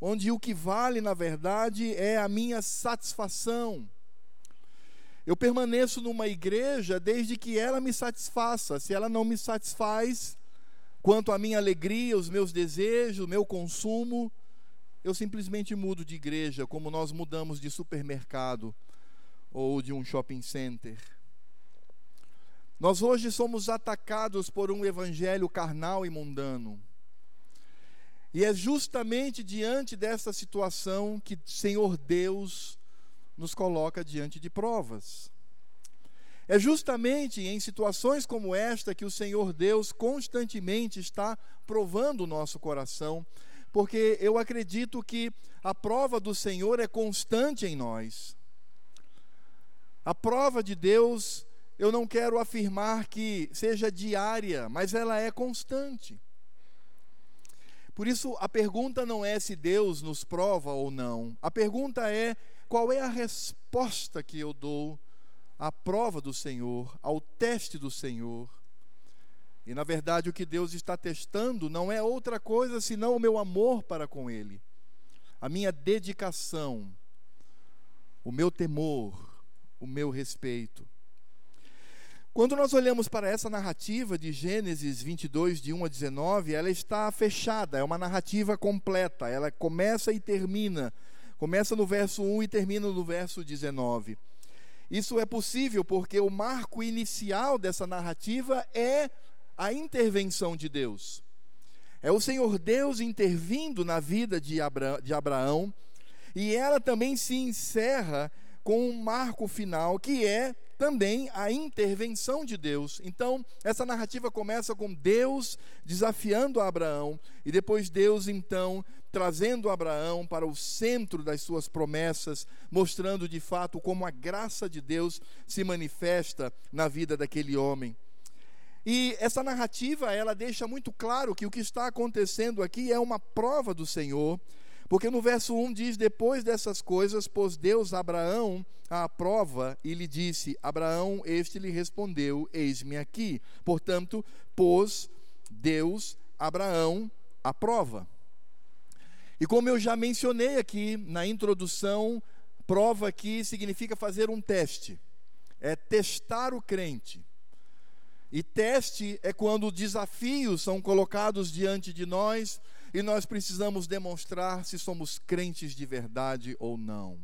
onde o que vale, na verdade, é a minha satisfação. Eu permaneço numa igreja desde que ela me satisfaça. Se ela não me satisfaz quanto à minha alegria, os meus desejos, o meu consumo, eu simplesmente mudo de igreja, como nós mudamos de supermercado ou de um shopping center. Nós hoje somos atacados por um evangelho carnal e mundano. E é justamente diante dessa situação que Senhor Deus nos coloca diante de provas. É justamente em situações como esta que o Senhor Deus constantemente está provando o nosso coração, porque eu acredito que a prova do Senhor é constante em nós. A prova de Deus, eu não quero afirmar que seja diária, mas ela é constante. Por isso, a pergunta não é se Deus nos prova ou não. A pergunta é qual é a resposta que eu dou à prova do Senhor, ao teste do Senhor. E na verdade, o que Deus está testando não é outra coisa senão o meu amor para com Ele, a minha dedicação, o meu temor, o meu respeito. Quando nós olhamos para essa narrativa de Gênesis 22, de 1 a 19, ela está fechada, é uma narrativa completa, ela começa e termina. Começa no verso 1 e termina no verso 19. Isso é possível porque o marco inicial dessa narrativa é a intervenção de Deus. É o Senhor Deus intervindo na vida de, Abra de Abraão, e ela também se encerra com um marco final que é também a intervenção de Deus. Então, essa narrativa começa com Deus desafiando Abraão e depois Deus então trazendo Abraão para o centro das suas promessas, mostrando de fato como a graça de Deus se manifesta na vida daquele homem. E essa narrativa, ela deixa muito claro que o que está acontecendo aqui é uma prova do Senhor, porque no verso 1 diz: Depois dessas coisas, pôs Deus Abraão à prova e lhe disse: Abraão, este lhe respondeu: Eis-me aqui. Portanto, pôs Deus Abraão à prova. E como eu já mencionei aqui na introdução, prova aqui significa fazer um teste, é testar o crente. E teste é quando desafios são colocados diante de nós e nós precisamos demonstrar se somos crentes de verdade ou não.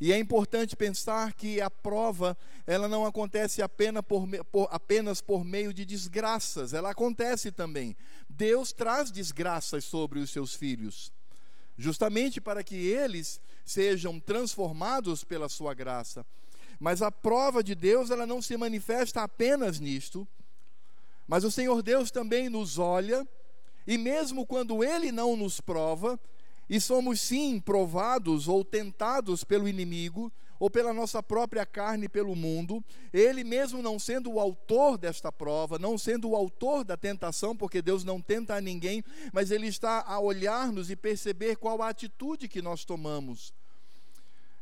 E é importante pensar que a prova, ela não acontece apenas por, por, apenas por meio de desgraças, ela acontece também. Deus traz desgraças sobre os seus filhos, justamente para que eles sejam transformados pela sua graça. Mas a prova de Deus, ela não se manifesta apenas nisto, mas o Senhor Deus também nos olha, e mesmo quando Ele não nos prova, e somos sim provados ou tentados pelo inimigo, ou pela nossa própria carne, pelo mundo, ele mesmo não sendo o autor desta prova, não sendo o autor da tentação, porque Deus não tenta a ninguém, mas ele está a olhar-nos e perceber qual a atitude que nós tomamos.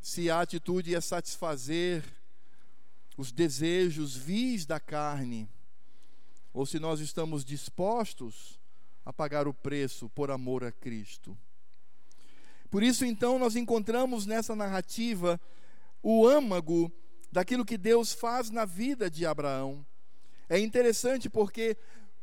Se a atitude é satisfazer os desejos vis da carne, ou se nós estamos dispostos a pagar o preço por amor a Cristo. Por isso, então, nós encontramos nessa narrativa o âmago daquilo que Deus faz na vida de Abraão. É interessante porque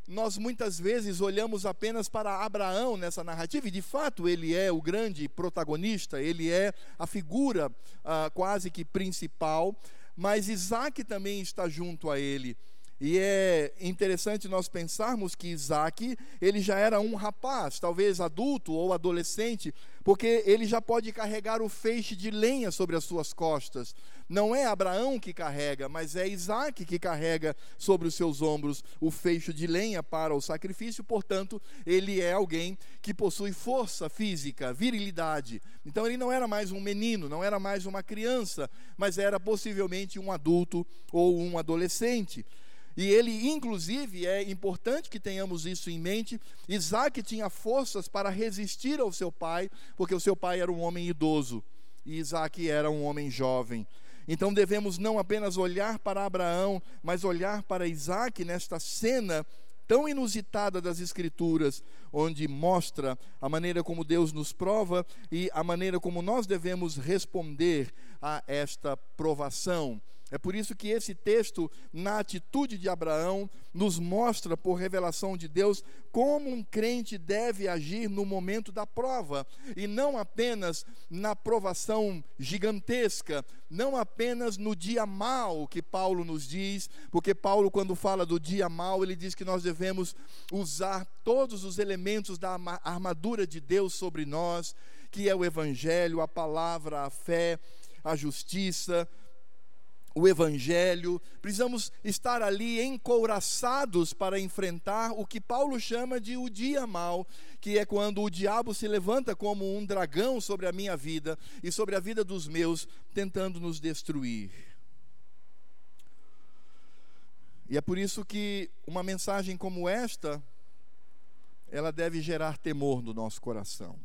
nós muitas vezes olhamos apenas para Abraão nessa narrativa, e de fato ele é o grande protagonista, ele é a figura ah, quase que principal, mas Isaac também está junto a ele. E é interessante nós pensarmos que Isaac, ele já era um rapaz, talvez adulto ou adolescente, porque ele já pode carregar o feixe de lenha sobre as suas costas. Não é Abraão que carrega, mas é Isaac que carrega sobre os seus ombros o feixe de lenha para o sacrifício, portanto, ele é alguém que possui força física, virilidade. Então ele não era mais um menino, não era mais uma criança, mas era possivelmente um adulto ou um adolescente. E ele, inclusive, é importante que tenhamos isso em mente. Isaac tinha forças para resistir ao seu pai, porque o seu pai era um homem idoso e Isaac era um homem jovem. Então devemos não apenas olhar para Abraão, mas olhar para Isaac nesta cena tão inusitada das Escrituras, onde mostra a maneira como Deus nos prova e a maneira como nós devemos responder a esta provação. É por isso que esse texto, na atitude de Abraão, nos mostra, por revelação de Deus, como um crente deve agir no momento da prova, e não apenas na provação gigantesca, não apenas no dia mau que Paulo nos diz, porque Paulo, quando fala do dia mau, ele diz que nós devemos usar todos os elementos da armadura de Deus sobre nós, que é o Evangelho, a palavra, a fé, a justiça, o Evangelho, precisamos estar ali encouraçados para enfrentar o que Paulo chama de o dia mal, que é quando o diabo se levanta como um dragão sobre a minha vida e sobre a vida dos meus, tentando nos destruir. E é por isso que uma mensagem como esta, ela deve gerar temor no nosso coração.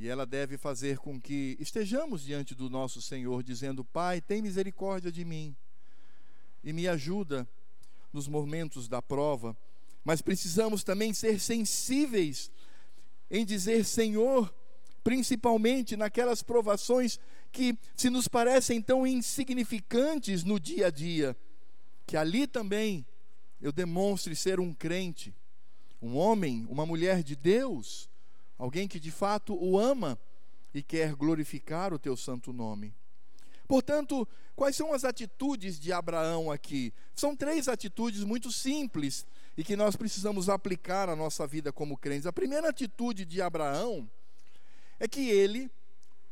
E ela deve fazer com que estejamos diante do nosso Senhor, dizendo: Pai, tem misericórdia de mim e me ajuda nos momentos da prova. Mas precisamos também ser sensíveis em dizer: Senhor, principalmente naquelas provações que se nos parecem tão insignificantes no dia a dia, que ali também eu demonstre ser um crente, um homem, uma mulher de Deus alguém que de fato o ama e quer glorificar o teu santo nome. Portanto, quais são as atitudes de Abraão aqui? São três atitudes muito simples e que nós precisamos aplicar à nossa vida como crentes. A primeira atitude de Abraão é que ele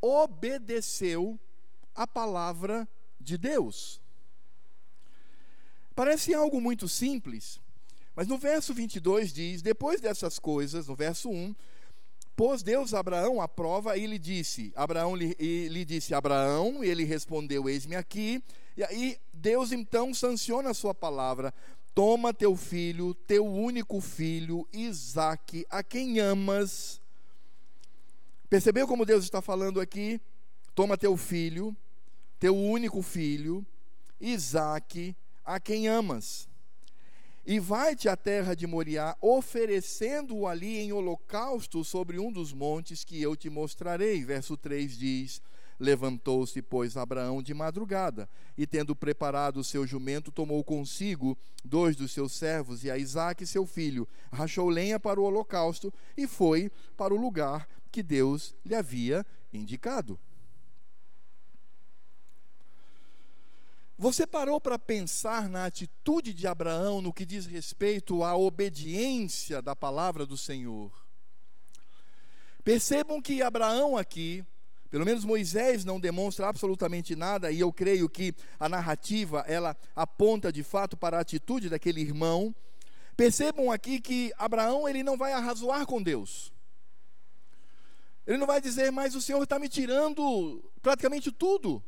obedeceu a palavra de Deus. Parece algo muito simples, mas no verso 22 diz: Depois dessas coisas, no verso 1, Pôs Deus Abraão à prova e lhe disse: Abraão lhe, lhe disse: Abraão, e ele respondeu: Eis-me aqui. E aí Deus então sanciona a sua palavra: Toma teu filho, teu único filho, Isaque, a quem amas. Percebeu como Deus está falando aqui? Toma teu filho, teu único filho, Isaque, a quem amas e vai-te à terra de Moriá, oferecendo-o ali em holocausto sobre um dos montes que eu te mostrarei. Verso 3 diz: Levantou-se, pois, Abraão de madrugada, e tendo preparado o seu jumento, tomou consigo dois dos seus servos e a Isaque, seu filho, rachou lenha para o holocausto e foi para o lugar que Deus lhe havia indicado. Você parou para pensar na atitude de Abraão no que diz respeito à obediência da palavra do Senhor? Percebam que Abraão aqui, pelo menos Moisés não demonstra absolutamente nada, e eu creio que a narrativa ela aponta de fato para a atitude daquele irmão. Percebam aqui que Abraão ele não vai arrazoar com Deus. Ele não vai dizer, mas o Senhor está me tirando praticamente tudo.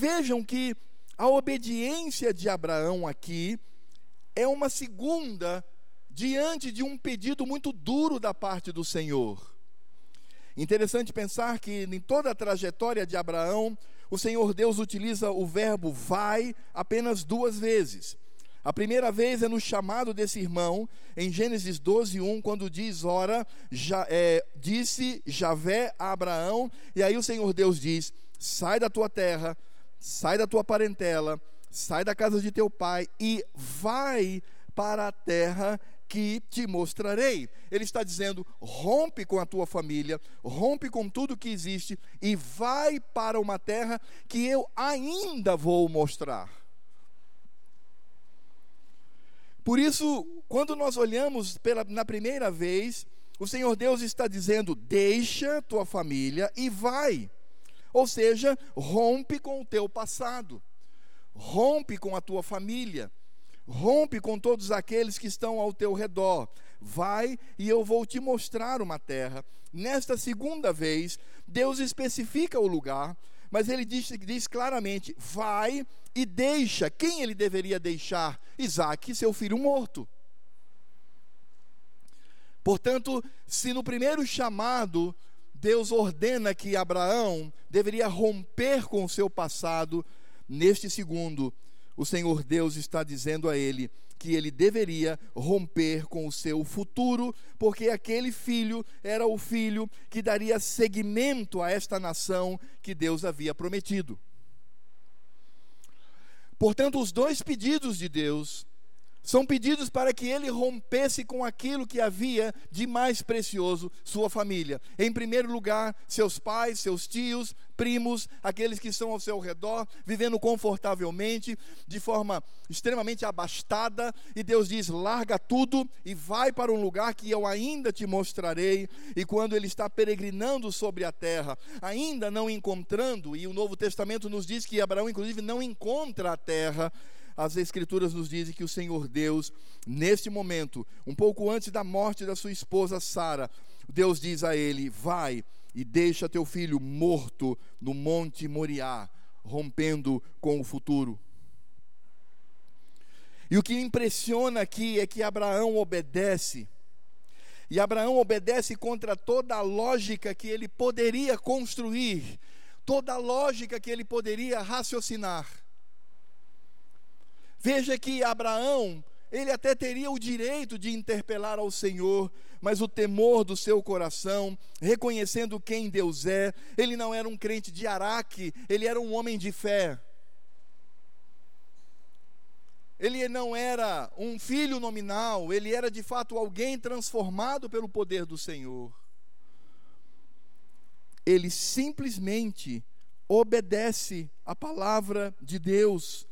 Vejam que a obediência de Abraão aqui é uma segunda diante de um pedido muito duro da parte do Senhor. Interessante pensar que em toda a trajetória de Abraão, o Senhor Deus utiliza o verbo vai apenas duas vezes. A primeira vez é no chamado desse irmão, em Gênesis 12, 1, quando diz: Ora, já, é, disse Javé a Abraão, e aí o Senhor Deus diz: Sai da tua terra, sai da tua parentela, sai da casa de teu pai e vai para a terra que te mostrarei. Ele está dizendo: rompe com a tua família, rompe com tudo que existe e vai para uma terra que eu ainda vou mostrar. Por isso, quando nós olhamos pela, na primeira vez, o Senhor Deus está dizendo: deixa tua família e vai. Ou seja, rompe com o teu passado, rompe com a tua família, rompe com todos aqueles que estão ao teu redor. Vai e eu vou te mostrar uma terra. Nesta segunda vez, Deus especifica o lugar, mas ele diz, diz claramente: vai e deixa. Quem ele deveria deixar? Isaac, seu filho morto. Portanto, se no primeiro chamado Deus ordena que Abraão deveria romper com o seu passado, neste segundo, o Senhor Deus está dizendo a ele que ele deveria romper com o seu futuro, porque aquele filho era o filho que daria seguimento a esta nação que Deus havia prometido. Portanto, os dois pedidos de Deus são pedidos para que ele rompesse com aquilo que havia de mais precioso, sua família. Em primeiro lugar, seus pais, seus tios, primos, aqueles que estão ao seu redor, vivendo confortavelmente, de forma extremamente abastada, e Deus diz: larga tudo e vai para um lugar que eu ainda te mostrarei. E quando ele está peregrinando sobre a terra, ainda não encontrando, e o Novo Testamento nos diz que Abraão, inclusive, não encontra a terra as Escrituras nos dizem que o Senhor Deus, neste momento, um pouco antes da morte da sua esposa Sara, Deus diz a ele: Vai e deixa teu filho morto no Monte Moriá, rompendo com o futuro. E o que impressiona aqui é que Abraão obedece. E Abraão obedece contra toda a lógica que ele poderia construir, toda a lógica que ele poderia raciocinar. Veja que Abraão, ele até teria o direito de interpelar ao Senhor, mas o temor do seu coração, reconhecendo quem Deus é, ele não era um crente de Araque, ele era um homem de fé. Ele não era um filho nominal, ele era de fato alguém transformado pelo poder do Senhor. Ele simplesmente obedece a palavra de Deus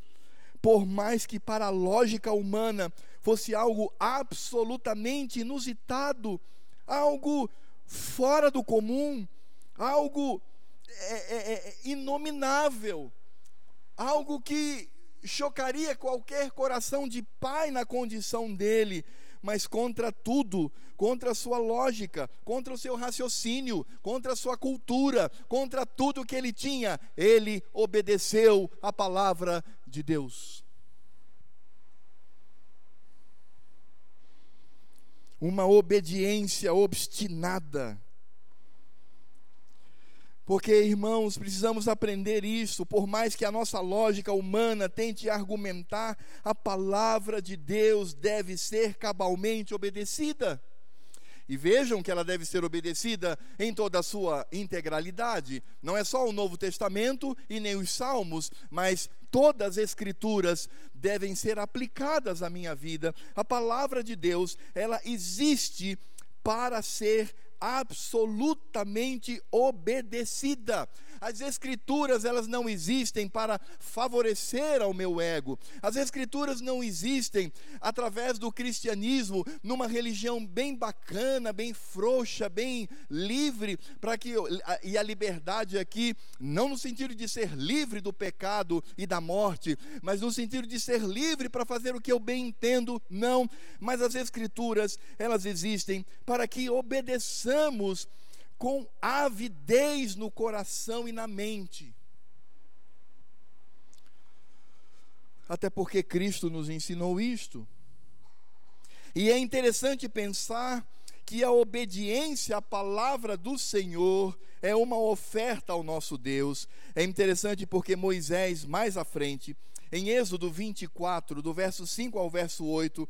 por mais que para a lógica humana fosse algo absolutamente inusitado, algo fora do comum, algo é, é, é, inominável, algo que chocaria qualquer coração de pai na condição dele, mas contra tudo, contra a sua lógica, contra o seu raciocínio, contra a sua cultura, contra tudo que ele tinha, ele obedeceu a palavra de Deus. Uma obediência obstinada. Porque, irmãos, precisamos aprender isso, por mais que a nossa lógica humana tente argumentar, a palavra de Deus deve ser cabalmente obedecida. E vejam que ela deve ser obedecida em toda a sua integralidade. Não é só o Novo Testamento e nem os Salmos, mas todas as Escrituras devem ser aplicadas à minha vida. A palavra de Deus, ela existe para ser absolutamente obedecida. As escrituras, elas não existem para favorecer ao meu ego. As escrituras não existem através do cristianismo numa religião bem bacana, bem frouxa, bem livre, para que e a liberdade aqui não no sentido de ser livre do pecado e da morte, mas no sentido de ser livre para fazer o que eu bem entendo, não, mas as escrituras, elas existem para que obedeçamos com avidez no coração e na mente. Até porque Cristo nos ensinou isto. E é interessante pensar que a obediência à palavra do Senhor é uma oferta ao nosso Deus. É interessante porque Moisés, mais à frente, em Êxodo 24, do verso 5 ao verso 8,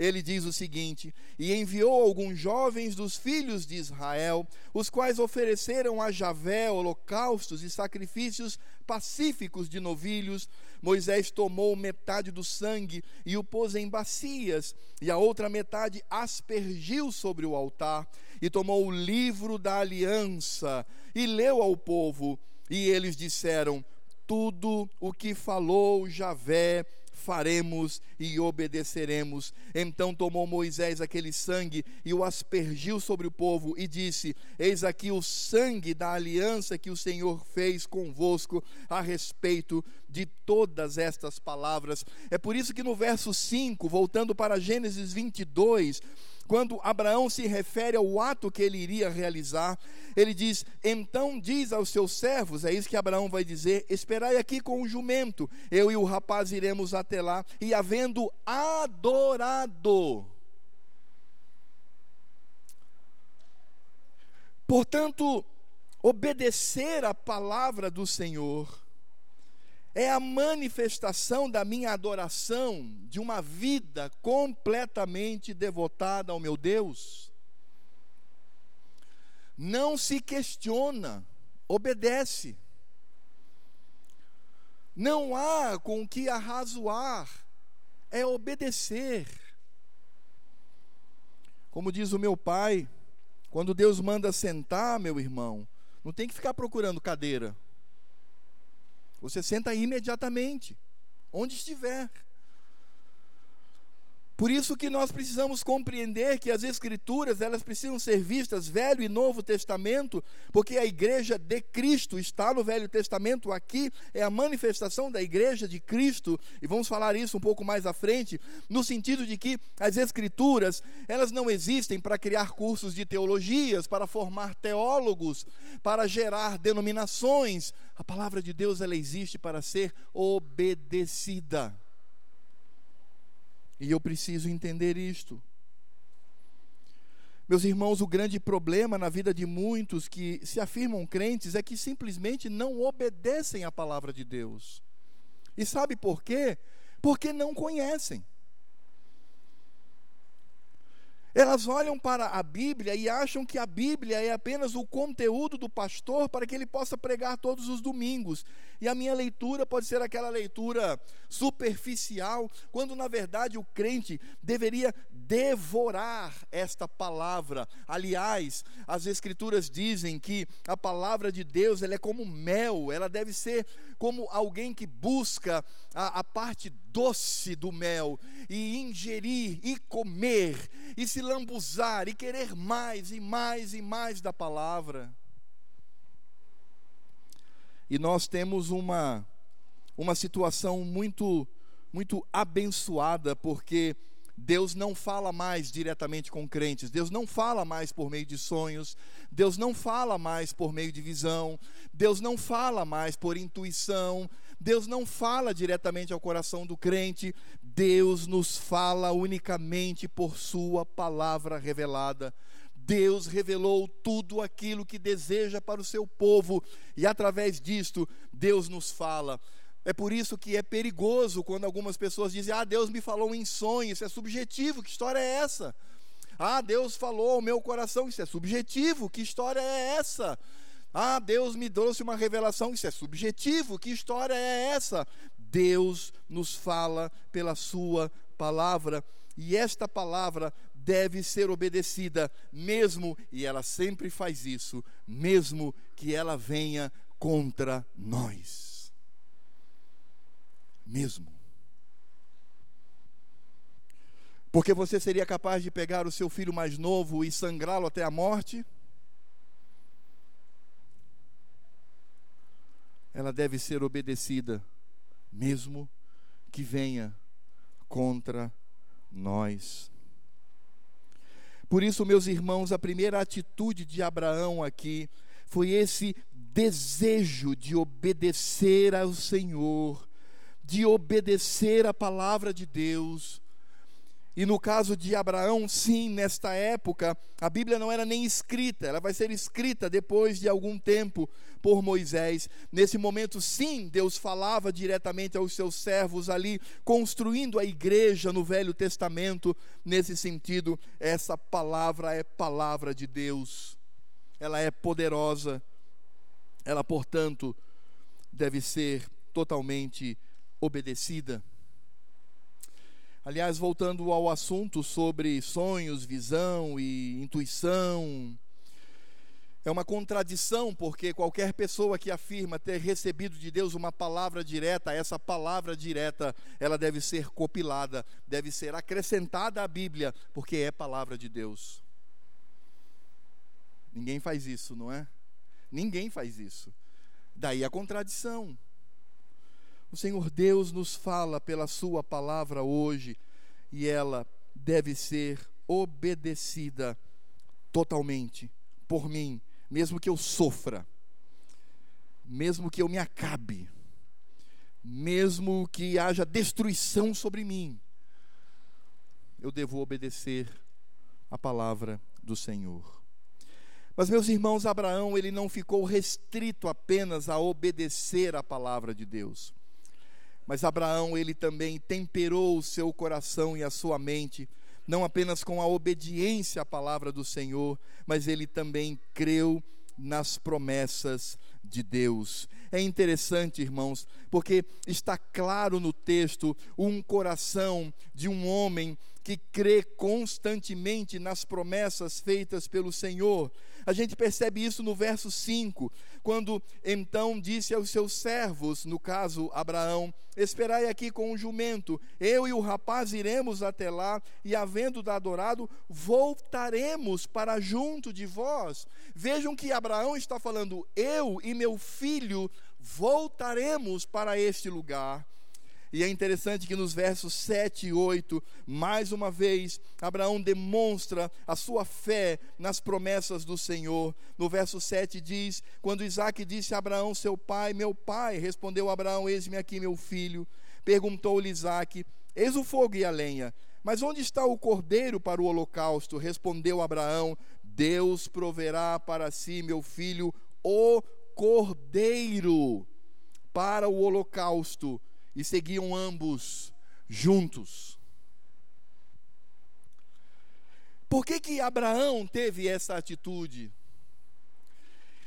ele diz o seguinte: E enviou alguns jovens dos filhos de Israel, os quais ofereceram a Javé holocaustos e sacrifícios pacíficos de novilhos. Moisés tomou metade do sangue e o pôs em bacias, e a outra metade aspergiu sobre o altar, e tomou o livro da aliança e leu ao povo. E eles disseram: Tudo o que falou Javé faremos e obedeceremos. Então tomou Moisés aquele sangue e o aspergiu sobre o povo e disse: Eis aqui o sangue da aliança que o Senhor fez convosco a respeito de todas estas palavras. É por isso que no verso 5, voltando para Gênesis 22, quando Abraão se refere ao ato que ele iria realizar, ele diz: Então diz aos seus servos, é isso que Abraão vai dizer: Esperai aqui com o jumento, eu e o rapaz iremos até lá, e havendo adorado. Portanto, obedecer a palavra do Senhor é a manifestação da minha adoração, de uma vida completamente devotada ao meu Deus. Não se questiona, obedece. Não há com que arrazoar, é obedecer. Como diz o meu pai, quando Deus manda sentar, meu irmão, não tem que ficar procurando cadeira. Você senta imediatamente, onde estiver. Por isso que nós precisamos compreender que as escrituras, elas precisam ser vistas Velho e Novo Testamento, porque a igreja de Cristo está no Velho Testamento, aqui é a manifestação da igreja de Cristo, e vamos falar isso um pouco mais à frente, no sentido de que as escrituras, elas não existem para criar cursos de teologias, para formar teólogos, para gerar denominações. A palavra de Deus ela existe para ser obedecida. E eu preciso entender isto. Meus irmãos, o grande problema na vida de muitos que se afirmam crentes é que simplesmente não obedecem à palavra de Deus. E sabe por quê? Porque não conhecem. Elas olham para a Bíblia e acham que a Bíblia é apenas o conteúdo do pastor para que ele possa pregar todos os domingos. E a minha leitura pode ser aquela leitura superficial, quando na verdade o crente deveria devorar esta palavra. Aliás, as escrituras dizem que a palavra de Deus ela é como mel, ela deve ser como alguém que busca a, a parte doce do mel e ingerir e comer e se lambuzar e querer mais e mais e mais da palavra. E nós temos uma uma situação muito muito abençoada porque Deus não fala mais diretamente com crentes, Deus não fala mais por meio de sonhos, Deus não fala mais por meio de visão, Deus não fala mais por intuição, Deus não fala diretamente ao coração do crente, Deus nos fala unicamente por Sua palavra revelada. Deus revelou tudo aquilo que deseja para o seu povo, e através disto, Deus nos fala. É por isso que é perigoso quando algumas pessoas dizem: Ah, Deus me falou em sonho, isso é subjetivo, que história é essa? Ah, Deus falou ao meu coração, isso é subjetivo, que história é essa? Ah, Deus me trouxe uma revelação, isso é subjetivo, que história é essa? Deus nos fala pela Sua palavra, e esta palavra deve ser obedecida, mesmo, e ela sempre faz isso, mesmo que ela venha contra nós mesmo. Porque você seria capaz de pegar o seu filho mais novo e sangrá-lo até a morte? Ela deve ser obedecida, mesmo que venha contra nós. Por isso, meus irmãos, a primeira atitude de Abraão aqui foi esse desejo de obedecer ao Senhor de obedecer a palavra de Deus. E no caso de Abraão, sim, nesta época, a Bíblia não era nem escrita, ela vai ser escrita depois de algum tempo por Moisés. Nesse momento, sim, Deus falava diretamente aos seus servos ali, construindo a igreja no Velho Testamento. Nesse sentido, essa palavra é palavra de Deus, ela é poderosa, ela, portanto, deve ser totalmente obedecida. Aliás, voltando ao assunto sobre sonhos, visão e intuição, é uma contradição, porque qualquer pessoa que afirma ter recebido de Deus uma palavra direta, essa palavra direta, ela deve ser copilada, deve ser acrescentada à Bíblia, porque é palavra de Deus. Ninguém faz isso, não é? Ninguém faz isso. Daí a contradição. O Senhor Deus nos fala pela Sua palavra hoje e ela deve ser obedecida totalmente por mim, mesmo que eu sofra, mesmo que eu me acabe, mesmo que haja destruição sobre mim, eu devo obedecer a palavra do Senhor. Mas meus irmãos, Abraão, ele não ficou restrito apenas a obedecer a palavra de Deus. Mas Abraão, ele também temperou o seu coração e a sua mente, não apenas com a obediência à palavra do Senhor, mas ele também creu nas promessas de Deus. É interessante, irmãos, porque está claro no texto um coração de um homem que crê constantemente nas promessas feitas pelo Senhor. A gente percebe isso no verso 5, quando então disse aos seus servos, no caso Abraão: Esperai aqui com o jumento, eu e o rapaz iremos até lá, e havendo adorado, voltaremos para junto de vós. Vejam que Abraão está falando: Eu e meu filho voltaremos para este lugar. E é interessante que nos versos 7 e 8, mais uma vez, Abraão demonstra a sua fé nas promessas do Senhor. No verso 7 diz: Quando Isaac disse a Abraão, seu pai, meu pai, respondeu Abraão: Eis-me aqui, meu filho. Perguntou-lhe Isaac: Eis o fogo e a lenha, mas onde está o cordeiro para o holocausto? Respondeu Abraão: Deus proverá para si, meu filho, o cordeiro para o holocausto e seguiam ambos juntos. Por que, que Abraão teve essa atitude?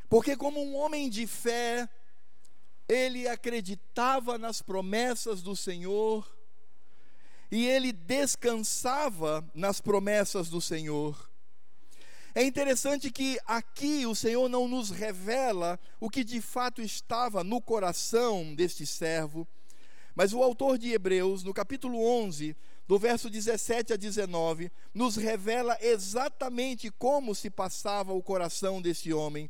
Porque, como um homem de fé, ele acreditava nas promessas do Senhor e ele descansava nas promessas do Senhor. É interessante que aqui o Senhor não nos revela o que de fato estava no coração deste servo mas o autor de Hebreus, no capítulo 11, do verso 17 a 19, nos revela exatamente como se passava o coração desse homem.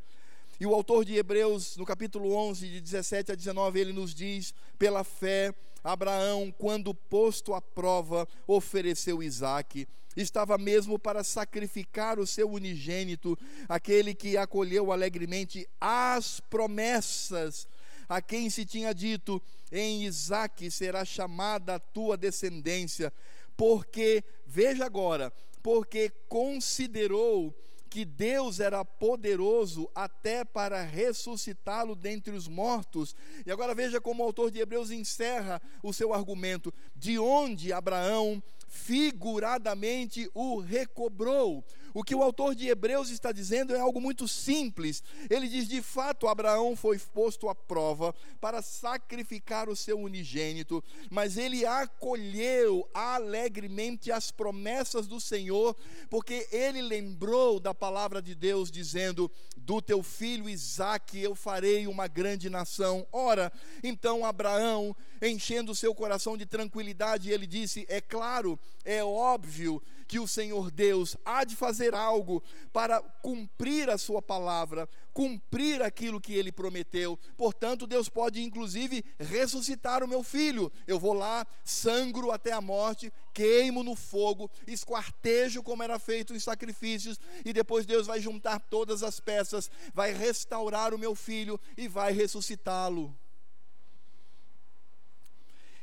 E o autor de Hebreus, no capítulo 11, de 17 a 19, ele nos diz: pela fé, Abraão, quando posto à prova, ofereceu Isaque. Estava mesmo para sacrificar o seu unigênito, aquele que acolheu alegremente as promessas a quem se tinha dito: em Isaque será chamada a tua descendência, porque, veja agora, porque considerou que Deus era poderoso até para ressuscitá-lo dentre os mortos. E agora veja como o autor de Hebreus encerra o seu argumento: de onde Abraão figuradamente o recobrou. O que o autor de Hebreus está dizendo é algo muito simples. Ele diz: de fato, Abraão foi posto à prova para sacrificar o seu unigênito, mas ele acolheu alegremente as promessas do Senhor, porque ele lembrou da palavra de Deus, dizendo: Do teu filho Isaque eu farei uma grande nação. Ora, então Abraão, enchendo o seu coração de tranquilidade, ele disse: É claro, é óbvio que o Senhor Deus há de fazer algo para cumprir a sua palavra, cumprir aquilo que ele prometeu. Portanto, Deus pode inclusive ressuscitar o meu filho. Eu vou lá, sangro até a morte, queimo no fogo, esquartejo como era feito em sacrifícios, e depois Deus vai juntar todas as peças, vai restaurar o meu filho e vai ressuscitá-lo.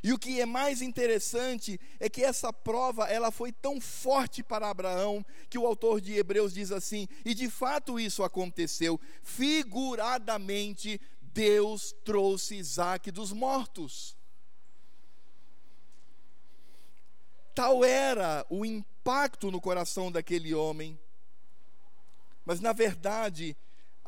E o que é mais interessante é que essa prova ela foi tão forte para Abraão que o autor de Hebreus diz assim: e de fato isso aconteceu. Figuradamente, Deus trouxe Isaac dos mortos. Tal era o impacto no coração daquele homem. Mas na verdade,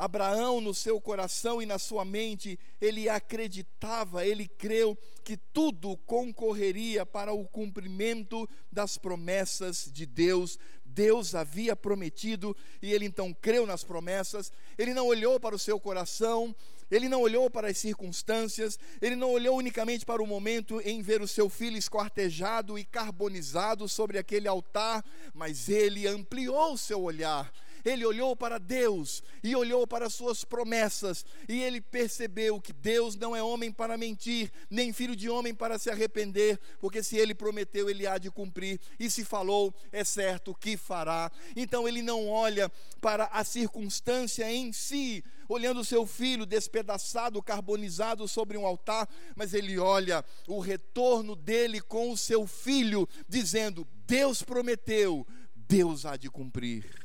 Abraão, no seu coração e na sua mente, ele acreditava, ele creu que tudo concorreria para o cumprimento das promessas de Deus. Deus havia prometido e ele então creu nas promessas. Ele não olhou para o seu coração, ele não olhou para as circunstâncias, ele não olhou unicamente para o momento em ver o seu filho esquartejado e carbonizado sobre aquele altar, mas ele ampliou o seu olhar ele olhou para Deus e olhou para suas promessas, e ele percebeu que Deus não é homem para mentir, nem filho de homem para se arrepender, porque se ele prometeu, ele há de cumprir, e se falou, é certo que fará. Então ele não olha para a circunstância em si, olhando seu filho despedaçado, carbonizado sobre um altar, mas ele olha o retorno dele com o seu filho, dizendo: Deus prometeu, Deus há de cumprir.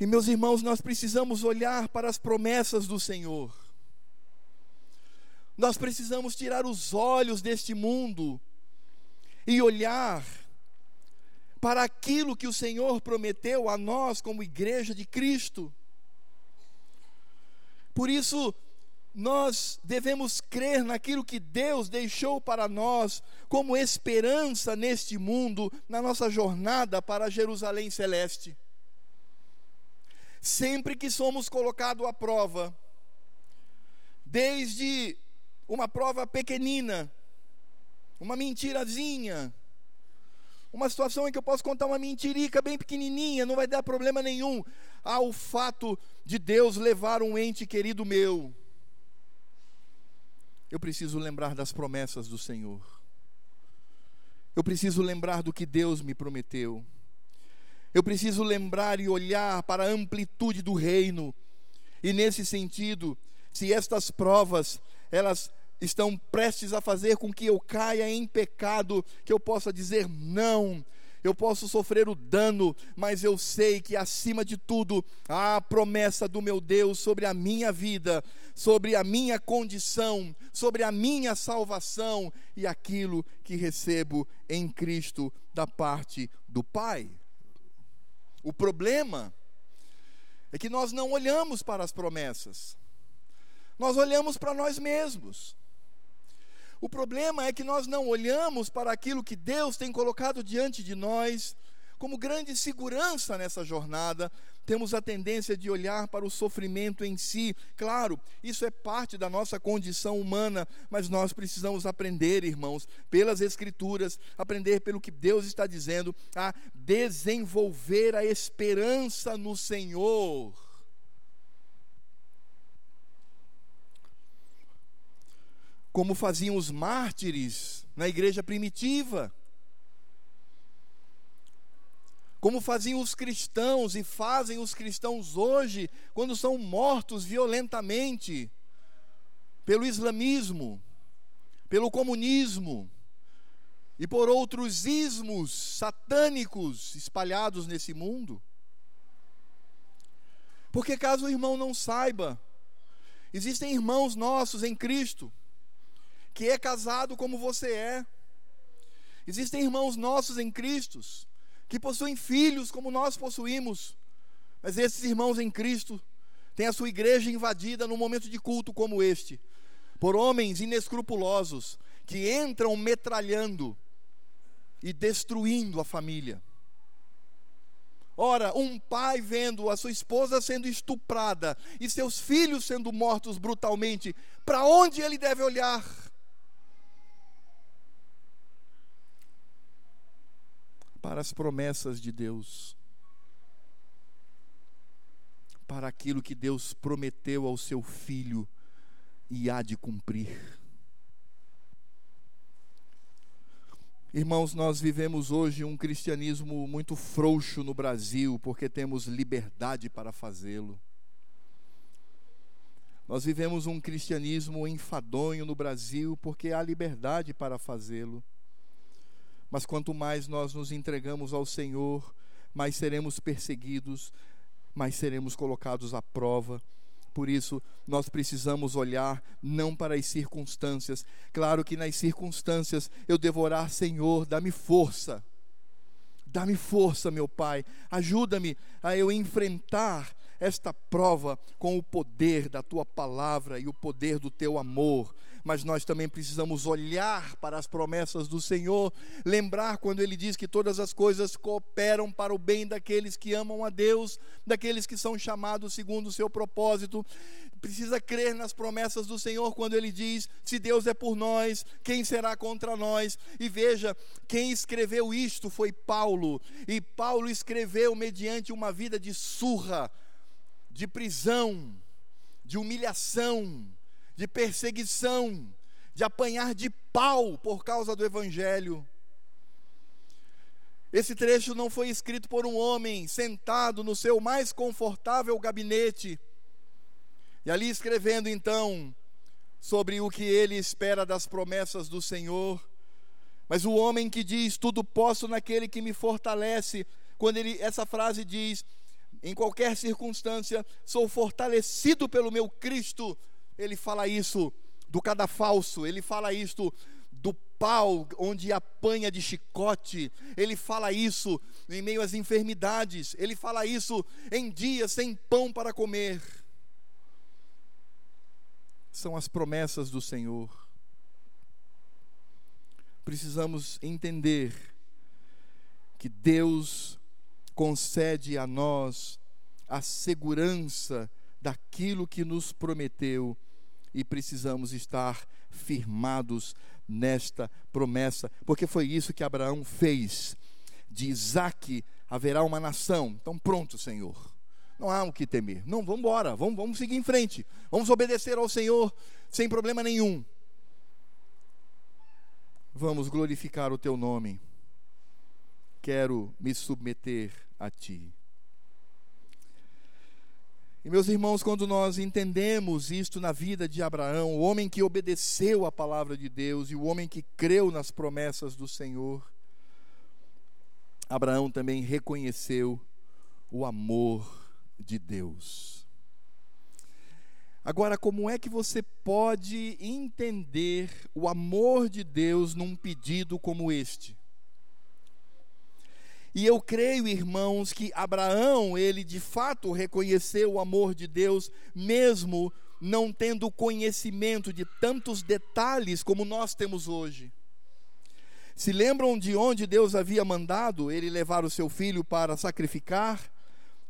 E meus irmãos, nós precisamos olhar para as promessas do Senhor. Nós precisamos tirar os olhos deste mundo e olhar para aquilo que o Senhor prometeu a nós como igreja de Cristo. Por isso, nós devemos crer naquilo que Deus deixou para nós como esperança neste mundo, na nossa jornada para Jerusalém celeste. Sempre que somos colocados à prova, desde uma prova pequenina, uma mentirazinha, uma situação em que eu posso contar uma mentirica bem pequenininha, não vai dar problema nenhum, ao fato de Deus levar um ente querido meu eu preciso lembrar das promessas do Senhor. Eu preciso lembrar do que Deus me prometeu. Eu preciso lembrar e olhar para a amplitude do reino. E nesse sentido, se estas provas, elas estão prestes a fazer com que eu caia em pecado, que eu possa dizer não, eu posso sofrer o dano, mas eu sei que acima de tudo há a promessa do meu Deus sobre a minha vida, sobre a minha condição, sobre a minha salvação e aquilo que recebo em Cristo da parte do Pai. O problema é que nós não olhamos para as promessas, nós olhamos para nós mesmos. O problema é que nós não olhamos para aquilo que Deus tem colocado diante de nós como grande segurança nessa jornada. Temos a tendência de olhar para o sofrimento em si. Claro, isso é parte da nossa condição humana, mas nós precisamos aprender, irmãos, pelas Escrituras, aprender pelo que Deus está dizendo, a desenvolver a esperança no Senhor como faziam os mártires na igreja primitiva, como faziam os cristãos e fazem os cristãos hoje, quando são mortos violentamente pelo islamismo, pelo comunismo e por outros ismos satânicos espalhados nesse mundo. Porque, caso o irmão não saiba, existem irmãos nossos em Cristo que é casado como você é. Existem irmãos nossos em Cristo que possuem filhos como nós possuímos, mas esses irmãos em Cristo têm a sua igreja invadida num momento de culto como este, por homens inescrupulosos que entram metralhando e destruindo a família. Ora, um pai vendo a sua esposa sendo estuprada e seus filhos sendo mortos brutalmente, para onde ele deve olhar? Para as promessas de Deus, para aquilo que Deus prometeu ao seu filho e há de cumprir. Irmãos, nós vivemos hoje um cristianismo muito frouxo no Brasil, porque temos liberdade para fazê-lo. Nós vivemos um cristianismo enfadonho no Brasil, porque há liberdade para fazê-lo. Mas quanto mais nós nos entregamos ao Senhor, mais seremos perseguidos, mais seremos colocados à prova. Por isso, nós precisamos olhar não para as circunstâncias. Claro que nas circunstâncias eu devorar, Senhor, dá-me força. Dá-me força, meu Pai. Ajuda-me a eu enfrentar esta prova com o poder da tua palavra e o poder do teu amor mas nós também precisamos olhar para as promessas do Senhor, lembrar quando ele diz que todas as coisas cooperam para o bem daqueles que amam a Deus, daqueles que são chamados segundo o seu propósito. Precisa crer nas promessas do Senhor quando ele diz: se Deus é por nós, quem será contra nós? E veja, quem escreveu isto foi Paulo, e Paulo escreveu mediante uma vida de surra, de prisão, de humilhação, de perseguição, de apanhar de pau por causa do Evangelho. Esse trecho não foi escrito por um homem sentado no seu mais confortável gabinete, e ali escrevendo então sobre o que ele espera das promessas do Senhor. Mas o homem que diz tudo posso naquele que me fortalece, quando ele essa frase diz em qualquer circunstância sou fortalecido pelo meu Cristo ele fala isso do cadafalso, ele fala isto do pau onde apanha de chicote, ele fala isso em meio às enfermidades, ele fala isso em dias sem pão para comer. São as promessas do Senhor. Precisamos entender que Deus concede a nós a segurança daquilo que nos prometeu e precisamos estar firmados nesta promessa, porque foi isso que Abraão fez. De Isaac haverá uma nação. Então, pronto, Senhor. Não há o que temer. Não, vamos embora, vamos, vamos seguir em frente. Vamos obedecer ao Senhor sem problema nenhum. Vamos glorificar o teu nome. Quero me submeter a ti. E meus irmãos, quando nós entendemos isto na vida de Abraão, o homem que obedeceu a palavra de Deus e o homem que creu nas promessas do Senhor, Abraão também reconheceu o amor de Deus. Agora, como é que você pode entender o amor de Deus num pedido como este? E eu creio, irmãos, que Abraão, ele de fato reconheceu o amor de Deus, mesmo não tendo conhecimento de tantos detalhes como nós temos hoje. Se lembram de onde Deus havia mandado ele levar o seu filho para sacrificar?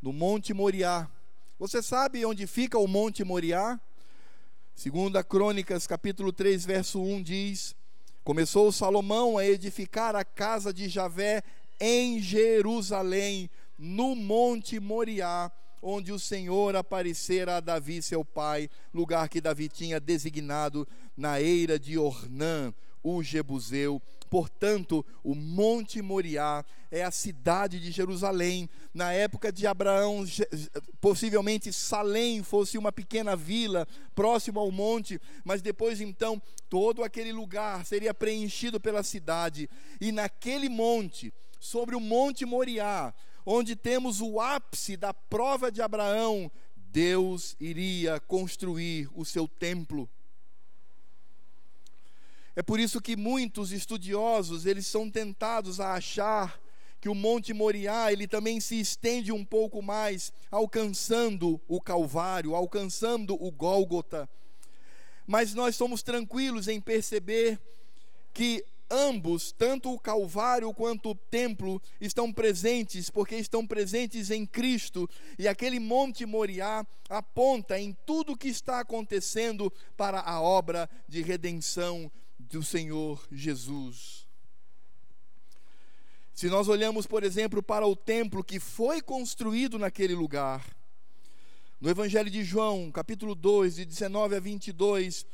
No Monte Moriá. Você sabe onde fica o Monte Moriá? Segunda Crônicas, capítulo 3, verso 1 diz: Começou Salomão a edificar a casa de Javé em Jerusalém, no Monte Moriá, onde o Senhor aparecera a Davi, seu pai, lugar que Davi tinha designado na eira de Ornã, o Jebuseu. Portanto, o Monte Moriá é a cidade de Jerusalém. Na época de Abraão, possivelmente Salém fosse uma pequena vila próximo ao monte, mas depois então todo aquele lugar seria preenchido pela cidade. E naquele monte, sobre o Monte Moriá, onde temos o ápice da prova de Abraão, Deus iria construir o seu templo. É por isso que muitos estudiosos, eles são tentados a achar que o Monte Moriá, ele também se estende um pouco mais, alcançando o Calvário, alcançando o Gólgota. Mas nós somos tranquilos em perceber que ambos, tanto o Calvário quanto o templo, estão presentes, porque estão presentes em Cristo, e aquele Monte Moriá aponta em tudo o que está acontecendo para a obra de redenção do Senhor Jesus. Se nós olhamos, por exemplo, para o templo que foi construído naquele lugar, no Evangelho de João, capítulo 2, de 19 a 22,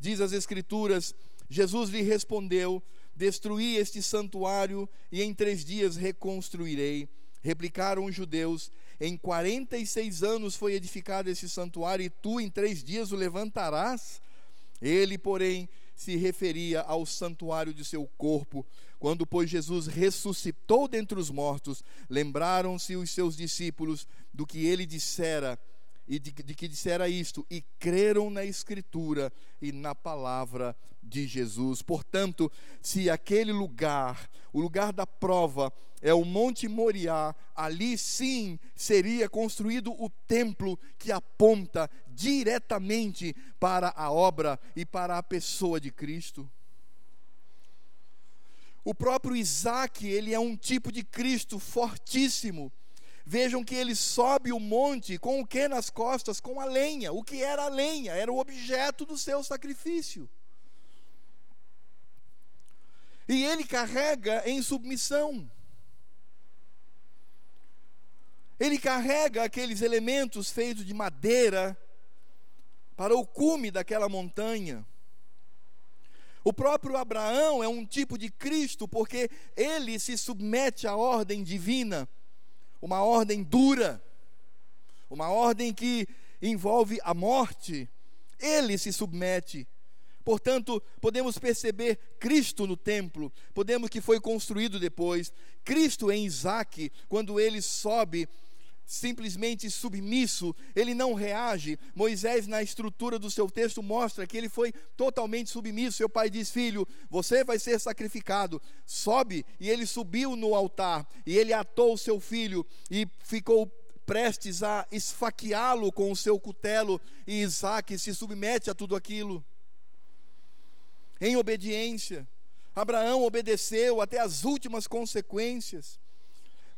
diz as Escrituras: Jesus lhe respondeu: Destruí este santuário e em três dias reconstruirei. Replicaram os judeus: Em quarenta e seis anos foi edificado esse santuário e tu em três dias o levantarás? Ele, porém, se referia ao santuário de seu corpo. Quando, pois, Jesus ressuscitou dentre os mortos, lembraram-se os seus discípulos do que ele dissera e de, de, que dissera isto, e creram na Escritura e na palavra de Jesus. Portanto, se aquele lugar, o lugar da prova, é o Monte Moriá, ali sim seria construído o templo que aponta diretamente para a obra e para a pessoa de Cristo. O próprio Isaac, ele é um tipo de Cristo fortíssimo Vejam que ele sobe o monte com o que nas costas? Com a lenha. O que era a lenha? Era o objeto do seu sacrifício. E ele carrega em submissão. Ele carrega aqueles elementos feitos de madeira para o cume daquela montanha. O próprio Abraão é um tipo de Cristo, porque ele se submete à ordem divina uma ordem dura, uma ordem que envolve a morte, ele se submete. Portanto, podemos perceber Cristo no templo, podemos que foi construído depois, Cristo em Isaac, quando ele sobe simplesmente submisso, ele não reage. Moisés, na estrutura do seu texto, mostra que ele foi totalmente submisso. Seu pai diz: Filho, você vai ser sacrificado. Sobe. E ele subiu no altar, e ele atou o seu filho, e ficou prestes a esfaqueá-lo com o seu cutelo, e Isaac se submete a tudo aquilo. Em obediência, Abraão obedeceu até as últimas consequências.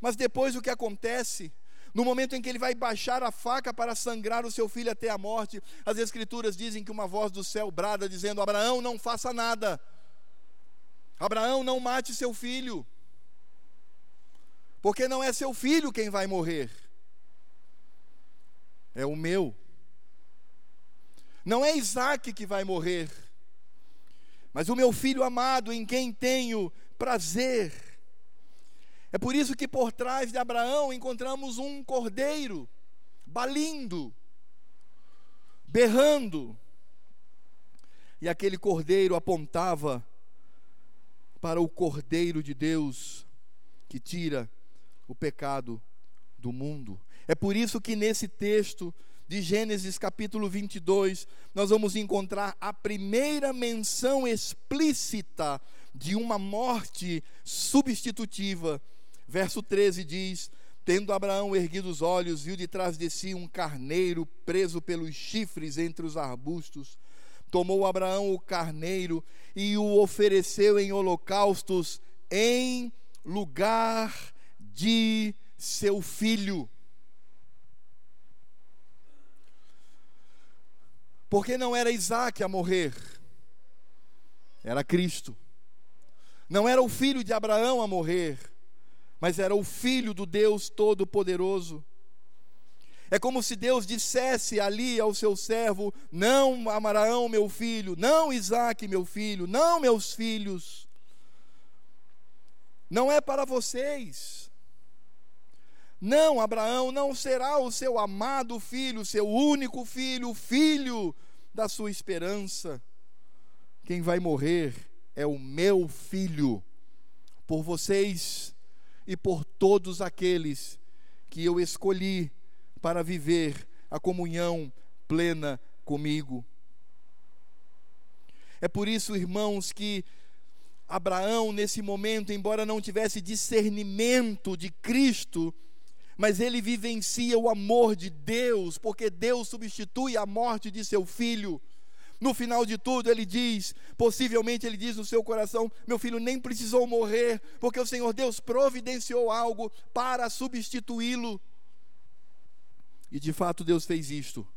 Mas depois o que acontece? No momento em que ele vai baixar a faca para sangrar o seu filho até a morte, as Escrituras dizem que uma voz do céu brada, dizendo: Abraão, não faça nada. Abraão, não mate seu filho. Porque não é seu filho quem vai morrer, é o meu. Não é Isaac que vai morrer, mas o meu filho amado em quem tenho prazer. É por isso que por trás de Abraão encontramos um cordeiro, balindo, berrando. E aquele cordeiro apontava para o cordeiro de Deus que tira o pecado do mundo. É por isso que nesse texto de Gênesis capítulo 22, nós vamos encontrar a primeira menção explícita de uma morte substitutiva Verso 13 diz: Tendo Abraão erguido os olhos, viu de trás de si um carneiro preso pelos chifres entre os arbustos. Tomou Abraão o carneiro e o ofereceu em holocaustos em lugar de seu filho. Porque não era Isaac a morrer, era Cristo. Não era o filho de Abraão a morrer, mas era o filho do Deus Todo-Poderoso. É como se Deus dissesse ali ao seu servo: Não, Amarão, meu filho, não, Isaac, meu filho, não, meus filhos. Não é para vocês. Não, Abraão não será o seu amado filho, seu único filho, filho da sua esperança. Quem vai morrer é o meu filho. Por vocês e por todos aqueles que eu escolhi para viver a comunhão plena comigo. É por isso, irmãos, que Abraão, nesse momento, embora não tivesse discernimento de Cristo, mas ele vivencia o amor de Deus, porque Deus substitui a morte de seu filho no final de tudo, ele diz, possivelmente ele diz no seu coração: Meu filho nem precisou morrer, porque o Senhor Deus providenciou algo para substituí-lo. E de fato Deus fez isto.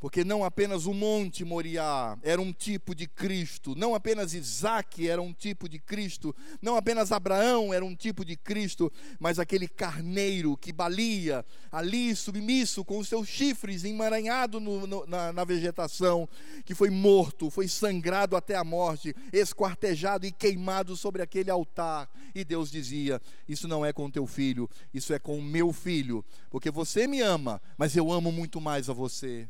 Porque não apenas o Monte Moriá era um tipo de Cristo, não apenas Isaac era um tipo de Cristo, não apenas Abraão era um tipo de Cristo, mas aquele carneiro que balia ali submisso com os seus chifres emaranhado no, no, na, na vegetação, que foi morto, foi sangrado até a morte, esquartejado e queimado sobre aquele altar. E Deus dizia: Isso não é com teu filho, isso é com o meu filho, porque você me ama, mas eu amo muito mais a você.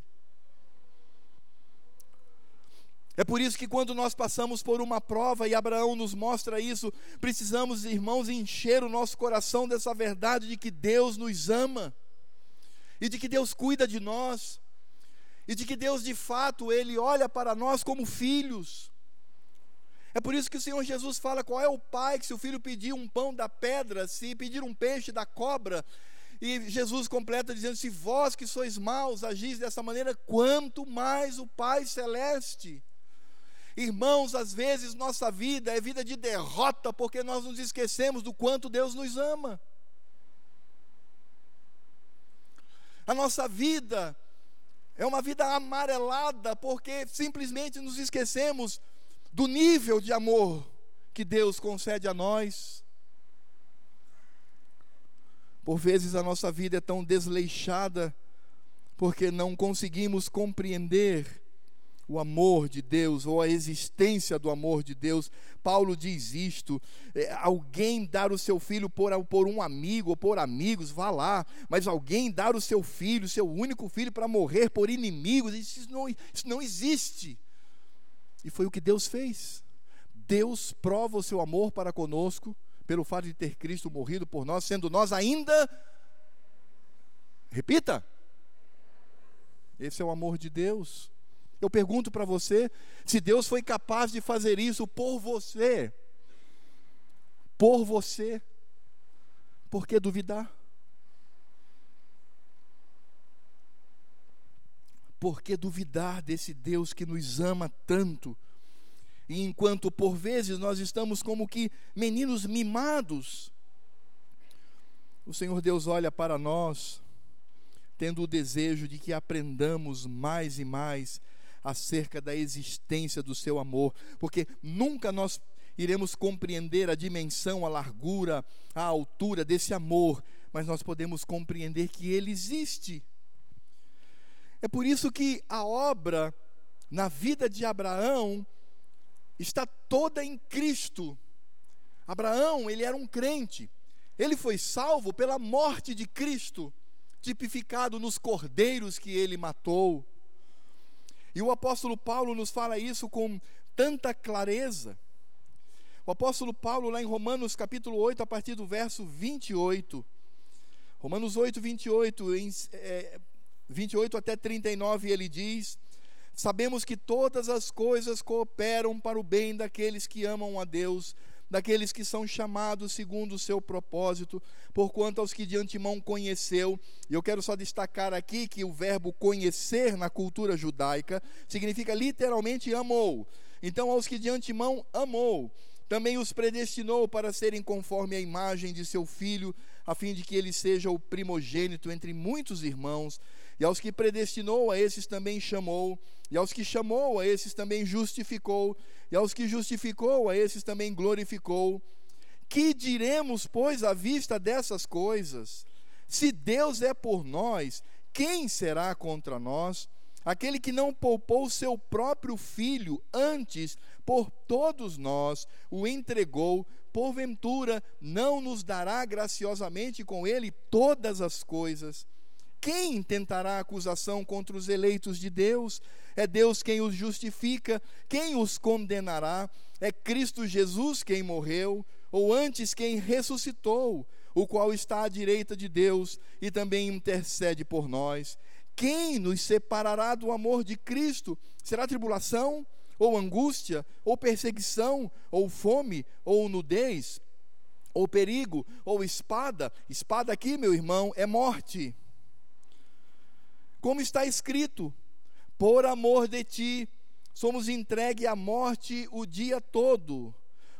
É por isso que quando nós passamos por uma prova, e Abraão nos mostra isso, precisamos, irmãos, encher o nosso coração dessa verdade de que Deus nos ama, e de que Deus cuida de nós, e de que Deus de fato, Ele olha para nós como filhos. É por isso que o Senhor Jesus fala: qual é o pai que, se o filho pedir um pão da pedra, se pedir um peixe da cobra, e Jesus completa dizendo: Se vós que sois maus agis dessa maneira, quanto mais o Pai Celeste. Irmãos, às vezes nossa vida é vida de derrota porque nós nos esquecemos do quanto Deus nos ama. A nossa vida é uma vida amarelada porque simplesmente nos esquecemos do nível de amor que Deus concede a nós. Por vezes a nossa vida é tão desleixada porque não conseguimmos compreender o amor de Deus ou a existência do amor de Deus. Paulo diz isto: é, alguém dar o seu filho por, por um amigo ou por amigos, vá lá, mas alguém dar o seu filho, seu único filho, para morrer por inimigos, isso não, isso não existe. E foi o que Deus fez. Deus prova o seu amor para conosco pelo fato de ter Cristo morrido por nós, sendo nós ainda Repita. Esse é o amor de Deus. Eu pergunto para você: se Deus foi capaz de fazer isso por você, por você, por que duvidar? Por que duvidar desse Deus que nos ama tanto? E enquanto por vezes nós estamos como que meninos mimados, o Senhor Deus olha para nós, tendo o desejo de que aprendamos mais e mais acerca da existência do seu amor, porque nunca nós iremos compreender a dimensão, a largura, a altura desse amor, mas nós podemos compreender que ele existe. É por isso que a obra na vida de Abraão está toda em Cristo. Abraão, ele era um crente. Ele foi salvo pela morte de Cristo, tipificado nos cordeiros que ele matou. E o apóstolo Paulo nos fala isso com tanta clareza. O apóstolo Paulo, lá em Romanos capítulo 8, a partir do verso 28, Romanos 8, 28, em, é, 28 até 39, ele diz: Sabemos que todas as coisas cooperam para o bem daqueles que amam a Deus, daqueles que são chamados segundo o seu propósito, porquanto aos que de antemão conheceu, e eu quero só destacar aqui que o verbo conhecer na cultura judaica significa literalmente amou. Então, aos que de antemão amou, também os predestinou para serem conforme a imagem de seu filho, a fim de que ele seja o primogênito entre muitos irmãos. E aos que predestinou, a esses também chamou. E aos que chamou, a esses também justificou. E aos que justificou, a esses também glorificou. Que diremos, pois, à vista dessas coisas? Se Deus é por nós, quem será contra nós? Aquele que não poupou seu próprio filho, antes, por todos nós, o entregou, porventura não nos dará graciosamente com ele todas as coisas? Quem tentará acusação contra os eleitos de Deus? É Deus quem os justifica. Quem os condenará? É Cristo Jesus quem morreu, ou antes quem ressuscitou, o qual está à direita de Deus e também intercede por nós. Quem nos separará do amor de Cristo? Será tribulação, ou angústia, ou perseguição, ou fome, ou nudez, ou perigo, ou espada? Espada aqui, meu irmão, é morte. Como está escrito: por amor de ti, somos entregue à morte o dia todo.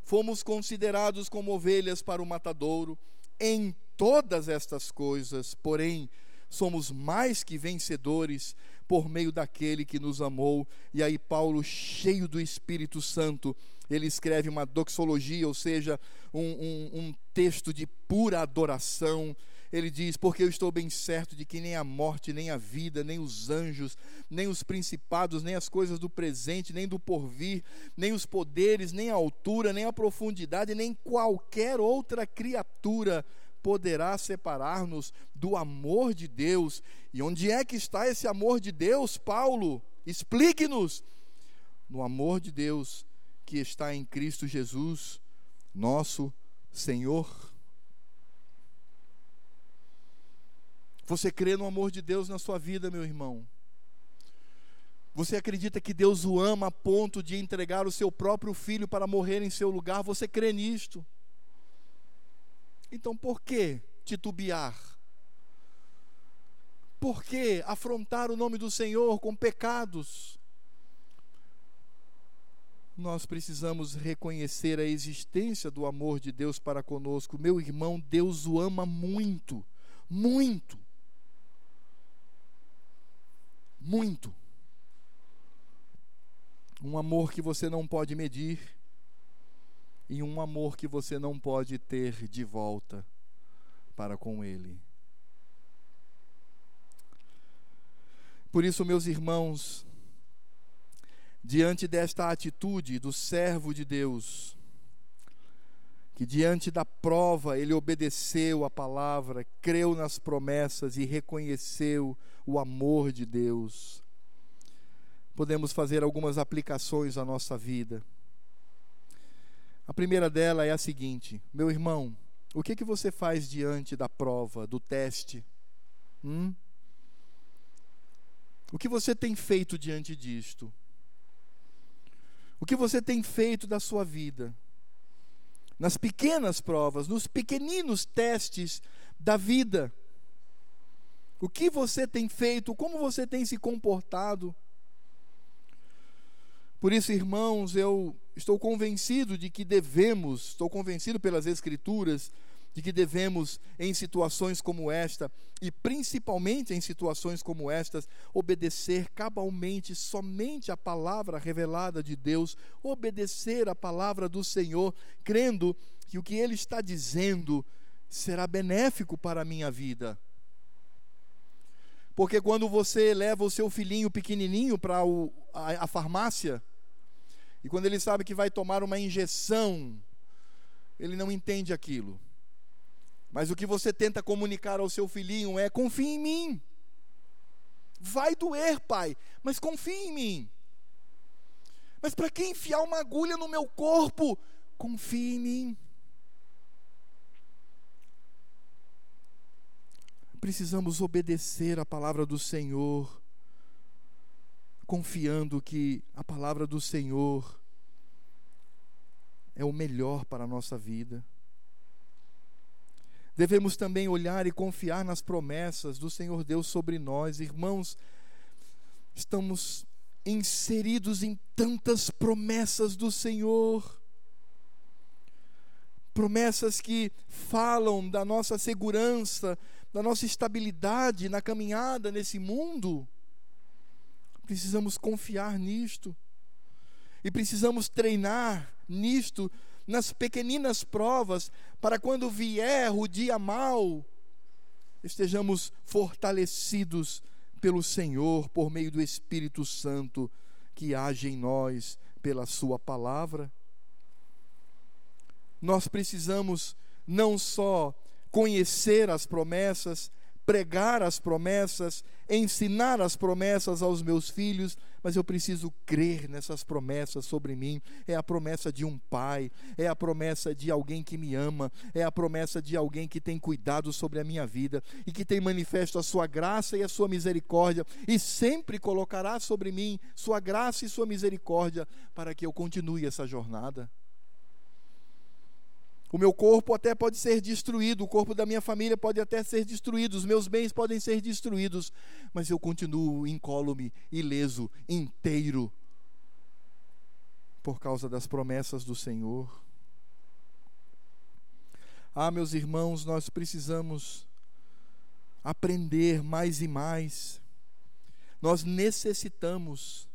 Fomos considerados como ovelhas para o matadouro. Em todas estas coisas, porém, somos mais que vencedores por meio daquele que nos amou. E aí, Paulo, cheio do Espírito Santo, ele escreve uma doxologia, ou seja, um, um, um texto de pura adoração ele diz: Porque eu estou bem certo de que nem a morte, nem a vida, nem os anjos, nem os principados, nem as coisas do presente, nem do porvir, nem os poderes, nem a altura, nem a profundidade, nem qualquer outra criatura poderá separar-nos do amor de Deus. E onde é que está esse amor de Deus, Paulo? Explique-nos. No amor de Deus que está em Cristo Jesus, nosso Senhor. Você crê no amor de Deus na sua vida, meu irmão? Você acredita que Deus o ama a ponto de entregar o seu próprio filho para morrer em seu lugar? Você crê nisto? Então por que titubear? Por que afrontar o nome do Senhor com pecados? Nós precisamos reconhecer a existência do amor de Deus para conosco. Meu irmão, Deus o ama muito, muito muito. Um amor que você não pode medir e um amor que você não pode ter de volta para com Ele. Por isso, meus irmãos, diante desta atitude do servo de Deus, que diante da prova ele obedeceu a palavra, creu nas promessas e reconheceu o amor de Deus. Podemos fazer algumas aplicações à nossa vida. A primeira dela é a seguinte: meu irmão, o que que você faz diante da prova, do teste? Hum? O que você tem feito diante disto? O que você tem feito da sua vida? Nas pequenas provas, nos pequeninos testes da vida. O que você tem feito? Como você tem se comportado? Por isso, irmãos, eu estou convencido de que devemos, estou convencido pelas Escrituras, de que devemos, em situações como esta, e principalmente em situações como estas, obedecer cabalmente somente a palavra revelada de Deus, obedecer a palavra do Senhor, crendo que o que Ele está dizendo será benéfico para a minha vida. Porque quando você leva o seu filhinho pequenininho para a, a farmácia, e quando ele sabe que vai tomar uma injeção, ele não entende aquilo. Mas o que você tenta comunicar ao seu filhinho é: confie em mim. Vai doer, pai, mas confie em mim. Mas para que enfiar uma agulha no meu corpo? Confie em mim. Precisamos obedecer a palavra do Senhor, confiando que a palavra do Senhor é o melhor para a nossa vida. Devemos também olhar e confiar nas promessas do Senhor Deus sobre nós. Irmãos, estamos inseridos em tantas promessas do Senhor. Promessas que falam da nossa segurança, da nossa estabilidade na caminhada nesse mundo. Precisamos confiar nisto. E precisamos treinar nisto nas pequeninas provas, para quando vier o dia mau, estejamos fortalecidos pelo Senhor por meio do Espírito Santo que age em nós pela Sua palavra. Nós precisamos não só conhecer as promessas, pregar as promessas, ensinar as promessas aos meus filhos, mas eu preciso crer nessas promessas sobre mim. É a promessa de um pai, é a promessa de alguém que me ama, é a promessa de alguém que tem cuidado sobre a minha vida e que tem manifesto a sua graça e a sua misericórdia e sempre colocará sobre mim sua graça e sua misericórdia para que eu continue essa jornada. O meu corpo até pode ser destruído, o corpo da minha família pode até ser destruído, os meus bens podem ser destruídos, mas eu continuo incólume, ileso, inteiro, por causa das promessas do Senhor. Ah, meus irmãos, nós precisamos aprender mais e mais. Nós necessitamos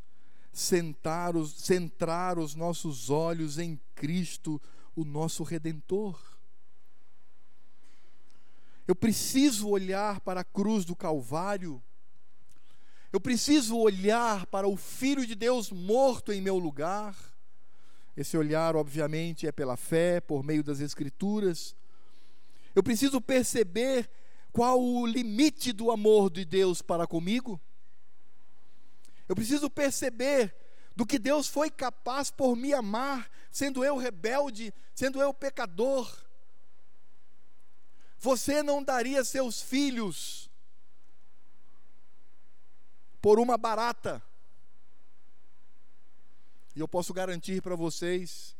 sentar os, centrar os nossos olhos em Cristo o nosso redentor. Eu preciso olhar para a cruz do Calvário. Eu preciso olhar para o Filho de Deus morto em meu lugar. Esse olhar, obviamente, é pela fé, por meio das Escrituras. Eu preciso perceber qual o limite do amor de Deus para comigo. Eu preciso perceber do que Deus foi capaz por me amar, sendo eu rebelde, sendo eu pecador. Você não daria seus filhos por uma barata. E eu posso garantir para vocês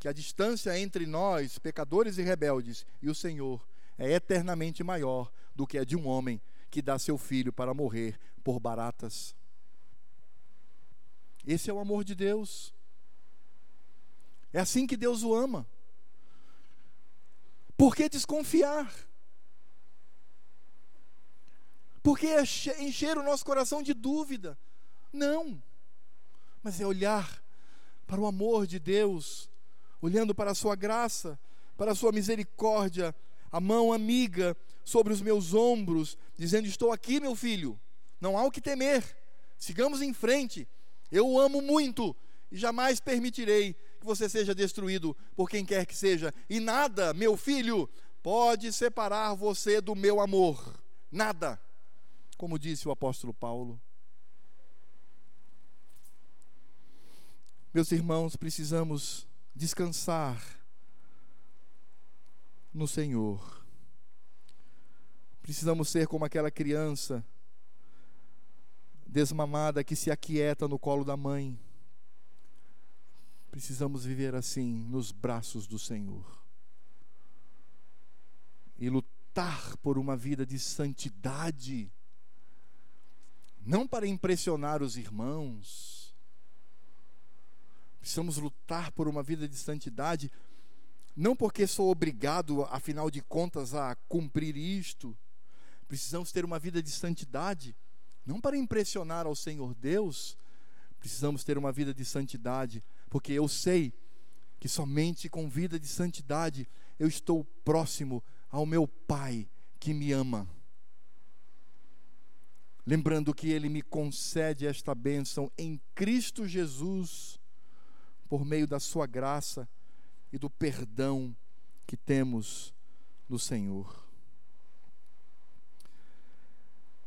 que a distância entre nós, pecadores e rebeldes, e o Senhor é eternamente maior do que a de um homem que dá seu filho para morrer por baratas. Esse é o amor de Deus. É assim que Deus o ama. Por que desconfiar? Por que encher o nosso coração de dúvida? Não. Mas é olhar para o amor de Deus, olhando para a sua graça, para a sua misericórdia, a mão amiga sobre os meus ombros, dizendo: Estou aqui, meu filho, não há o que temer, sigamos em frente, eu o amo muito e jamais permitirei que você seja destruído por quem quer que seja. E nada, meu filho, pode separar você do meu amor. Nada. Como disse o apóstolo Paulo. Meus irmãos, precisamos descansar no Senhor. Precisamos ser como aquela criança desmamada que se aquieta no colo da mãe. Precisamos viver assim, nos braços do Senhor. E lutar por uma vida de santidade, não para impressionar os irmãos. Precisamos lutar por uma vida de santidade, não porque sou obrigado, afinal de contas, a cumprir isto. Precisamos ter uma vida de santidade, não para impressionar ao Senhor Deus, precisamos ter uma vida de santidade porque eu sei que somente com vida de santidade eu estou próximo ao meu Pai que me ama. Lembrando que Ele me concede esta bênção em Cristo Jesus, por meio da Sua graça e do perdão que temos no Senhor.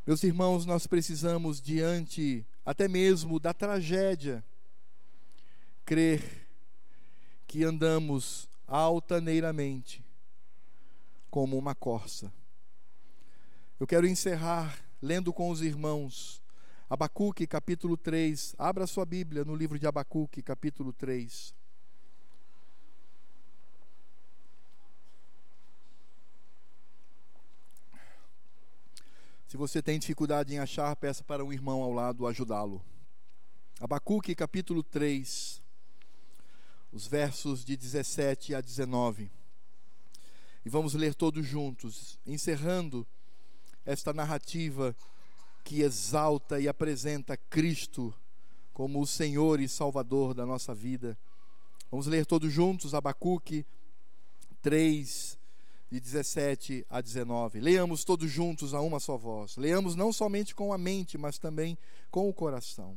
Meus irmãos, nós precisamos, diante até mesmo da tragédia, crer que andamos altaneiramente como uma corça. Eu quero encerrar lendo com os irmãos Abacuque capítulo 3. Abra sua Bíblia no livro de Abacuque capítulo 3. Se você tem dificuldade em achar, peça para um irmão ao lado ajudá-lo. Abacuque capítulo 3 os versos de 17 a 19. E vamos ler todos juntos, encerrando esta narrativa que exalta e apresenta Cristo como o Senhor e Salvador da nossa vida. Vamos ler todos juntos Abacuque 3, de 17 a 19. Leamos todos juntos a uma só voz. Leamos não somente com a mente, mas também com o coração.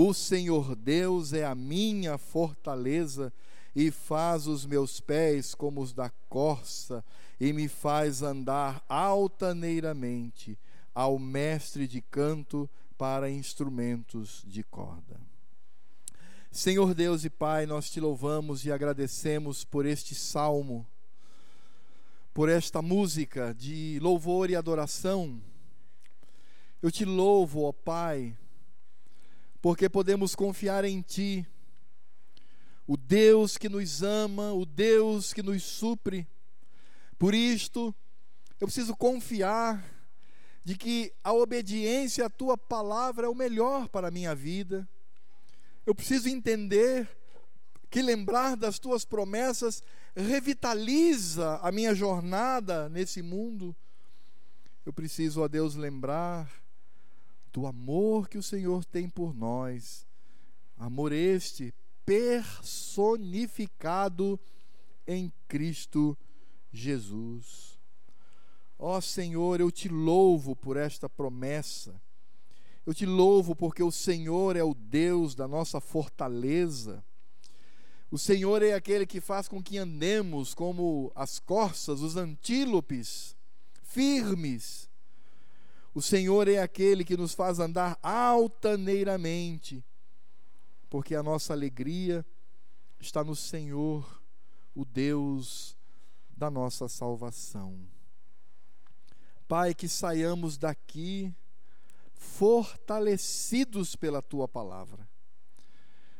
o Senhor Deus é a minha fortaleza e faz os meus pés como os da corça e me faz andar altaneiramente ao mestre de canto para instrumentos de corda. Senhor Deus e Pai, nós te louvamos e agradecemos por este salmo, por esta música de louvor e adoração. Eu te louvo, ó Pai, porque podemos confiar em Ti, o Deus que nos ama, o Deus que nos supre. Por isto, eu preciso confiar de que a obediência à Tua palavra é o melhor para a minha vida. Eu preciso entender que lembrar das Tuas promessas revitaliza a minha jornada nesse mundo. Eu preciso, ó Deus, lembrar do amor que o Senhor tem por nós. Amor este personificado em Cristo Jesus. Ó oh, Senhor, eu te louvo por esta promessa. Eu te louvo porque o Senhor é o Deus da nossa fortaleza. O Senhor é aquele que faz com que andemos como as corças, os antílopes, firmes, o Senhor é aquele que nos faz andar altaneiramente, porque a nossa alegria está no Senhor, o Deus da nossa salvação. Pai, que saiamos daqui fortalecidos pela tua palavra.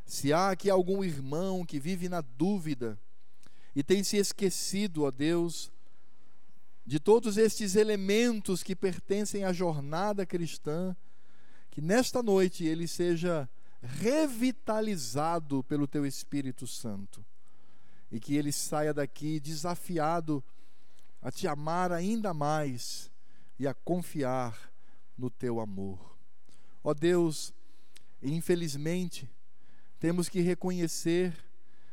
Se há aqui algum irmão que vive na dúvida e tem se esquecido, ó Deus, de todos estes elementos que pertencem à jornada cristã, que nesta noite ele seja revitalizado pelo teu Espírito Santo e que ele saia daqui desafiado a te amar ainda mais e a confiar no teu amor. Ó Deus, infelizmente, temos que reconhecer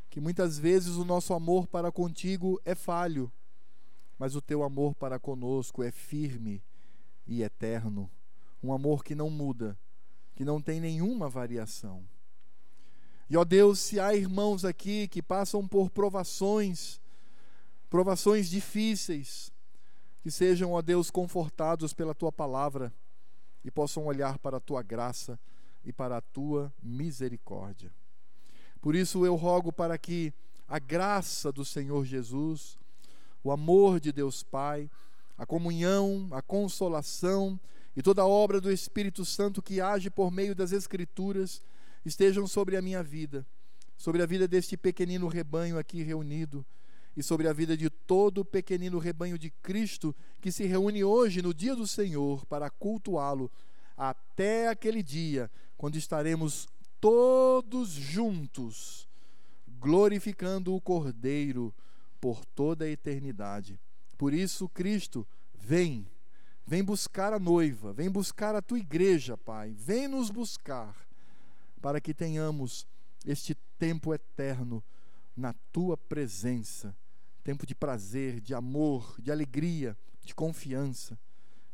que muitas vezes o nosso amor para contigo é falho mas o teu amor para conosco é firme e eterno, um amor que não muda, que não tem nenhuma variação. E ó Deus, se há irmãos aqui que passam por provações, provações difíceis, que sejam, ó Deus, confortados pela tua palavra e possam olhar para a tua graça e para a tua misericórdia. Por isso eu rogo para que a graça do Senhor Jesus, o amor de Deus Pai, a comunhão, a consolação e toda a obra do Espírito Santo que age por meio das Escrituras estejam sobre a minha vida, sobre a vida deste pequenino rebanho aqui reunido e sobre a vida de todo o pequenino rebanho de Cristo que se reúne hoje no dia do Senhor para cultuá-lo até aquele dia quando estaremos todos juntos glorificando o Cordeiro por toda a eternidade. Por isso, Cristo, vem, vem buscar a noiva, vem buscar a tua igreja, Pai, vem nos buscar para que tenhamos este tempo eterno na tua presença tempo de prazer, de amor, de alegria, de confiança.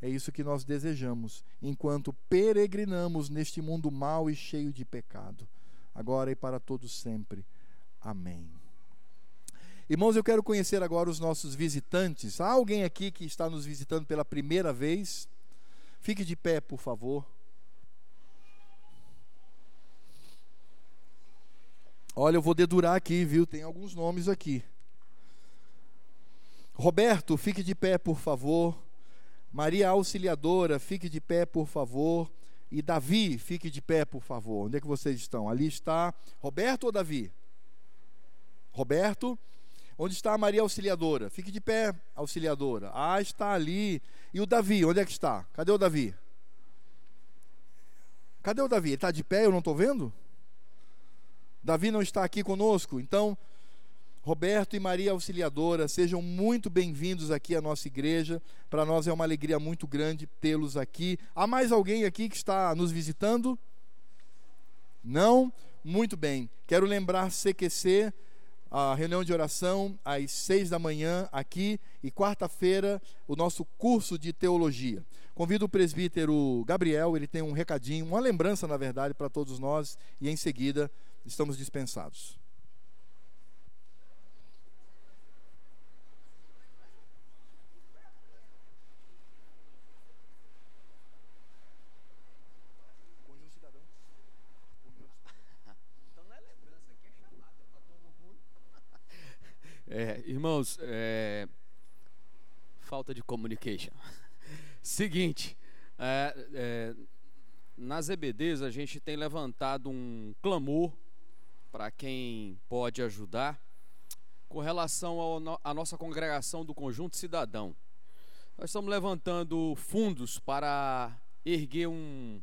É isso que nós desejamos enquanto peregrinamos neste mundo mau e cheio de pecado, agora e para todos sempre. Amém. Irmãos, eu quero conhecer agora os nossos visitantes. Há alguém aqui que está nos visitando pela primeira vez? Fique de pé, por favor. Olha, eu vou dedurar aqui, viu? Tem alguns nomes aqui. Roberto, fique de pé, por favor. Maria Auxiliadora, fique de pé, por favor. E Davi, fique de pé, por favor. Onde é que vocês estão? Ali está Roberto ou Davi? Roberto. Onde está a Maria Auxiliadora? Fique de pé, Auxiliadora. Ah, está ali. E o Davi, onde é que está? Cadê o Davi? Cadê o Davi? Ele está de pé, eu não estou vendo? Davi não está aqui conosco, então Roberto e Maria Auxiliadora, sejam muito bem-vindos aqui à nossa igreja. Para nós é uma alegria muito grande tê-los aqui. Há mais alguém aqui que está nos visitando? Não? Muito bem. Quero lembrar CQC, a reunião de oração às seis da manhã aqui e quarta-feira o nosso curso de teologia. Convido o presbítero Gabriel, ele tem um recadinho, uma lembrança, na verdade, para todos nós e em seguida estamos dispensados. É, irmãos, é, falta de communication. Seguinte, é, é, nas EBDs a gente tem levantado um clamor para quem pode ajudar com relação à nossa congregação do Conjunto Cidadão. Nós estamos levantando fundos para erguer um,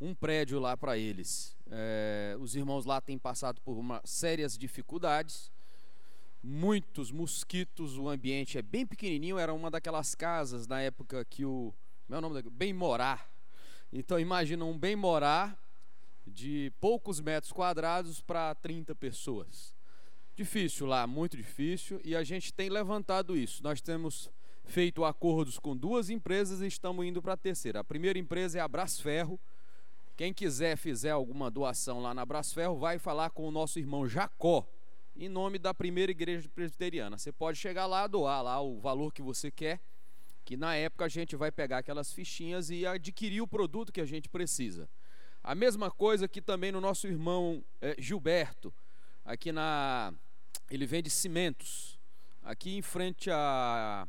um prédio lá para eles. É, os irmãos lá têm passado por uma, sérias dificuldades muitos mosquitos, o ambiente é bem pequenininho, era uma daquelas casas na época que o meu nome bem morar. Então imagina um bem morar de poucos metros quadrados para 30 pessoas. Difícil lá, muito difícil, e a gente tem levantado isso. Nós temos feito acordos com duas empresas e estamos indo para a terceira. A primeira empresa é a Brasferro. Quem quiser fizer alguma doação lá na Brasferro, vai falar com o nosso irmão Jacó em nome da primeira igreja presbiteriana. Você pode chegar lá, doar lá o valor que você quer, que na época a gente vai pegar aquelas fichinhas e adquirir o produto que a gente precisa. A mesma coisa que também no nosso irmão é, Gilberto, aqui na. Ele vende cimentos. Aqui em frente a.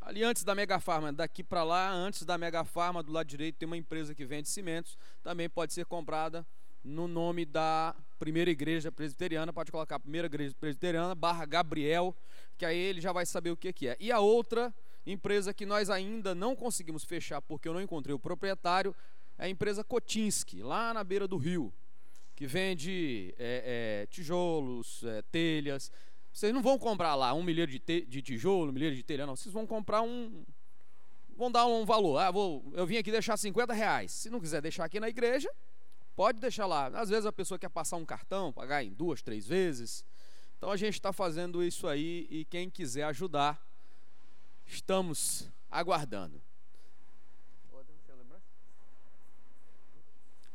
Ali antes da Mega Farma, daqui para lá, antes da Mega Farma, do lado direito, tem uma empresa que vende cimentos. Também pode ser comprada no nome da primeira igreja presbiteriana, pode colocar primeira igreja presbiteriana, barra Gabriel, que aí ele já vai saber o que, que é. E a outra empresa que nós ainda não conseguimos fechar porque eu não encontrei o proprietário é a empresa Kotinski, lá na beira do rio, que vende é, é, tijolos, é, telhas. Vocês não vão comprar lá um milheiro de, de tijolo, um milheiro de telha, não. Vocês vão comprar um. Vão dar um valor. Ah, vou, eu vim aqui deixar 50 reais. Se não quiser deixar aqui na igreja, Pode deixar lá. Às vezes a pessoa quer passar um cartão, pagar em duas, três vezes. Então a gente está fazendo isso aí e quem quiser ajudar, estamos aguardando.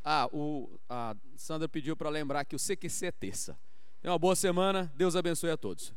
Ah, o, a Sandra pediu para lembrar que o CQC é terça. Tenha uma boa semana, Deus abençoe a todos.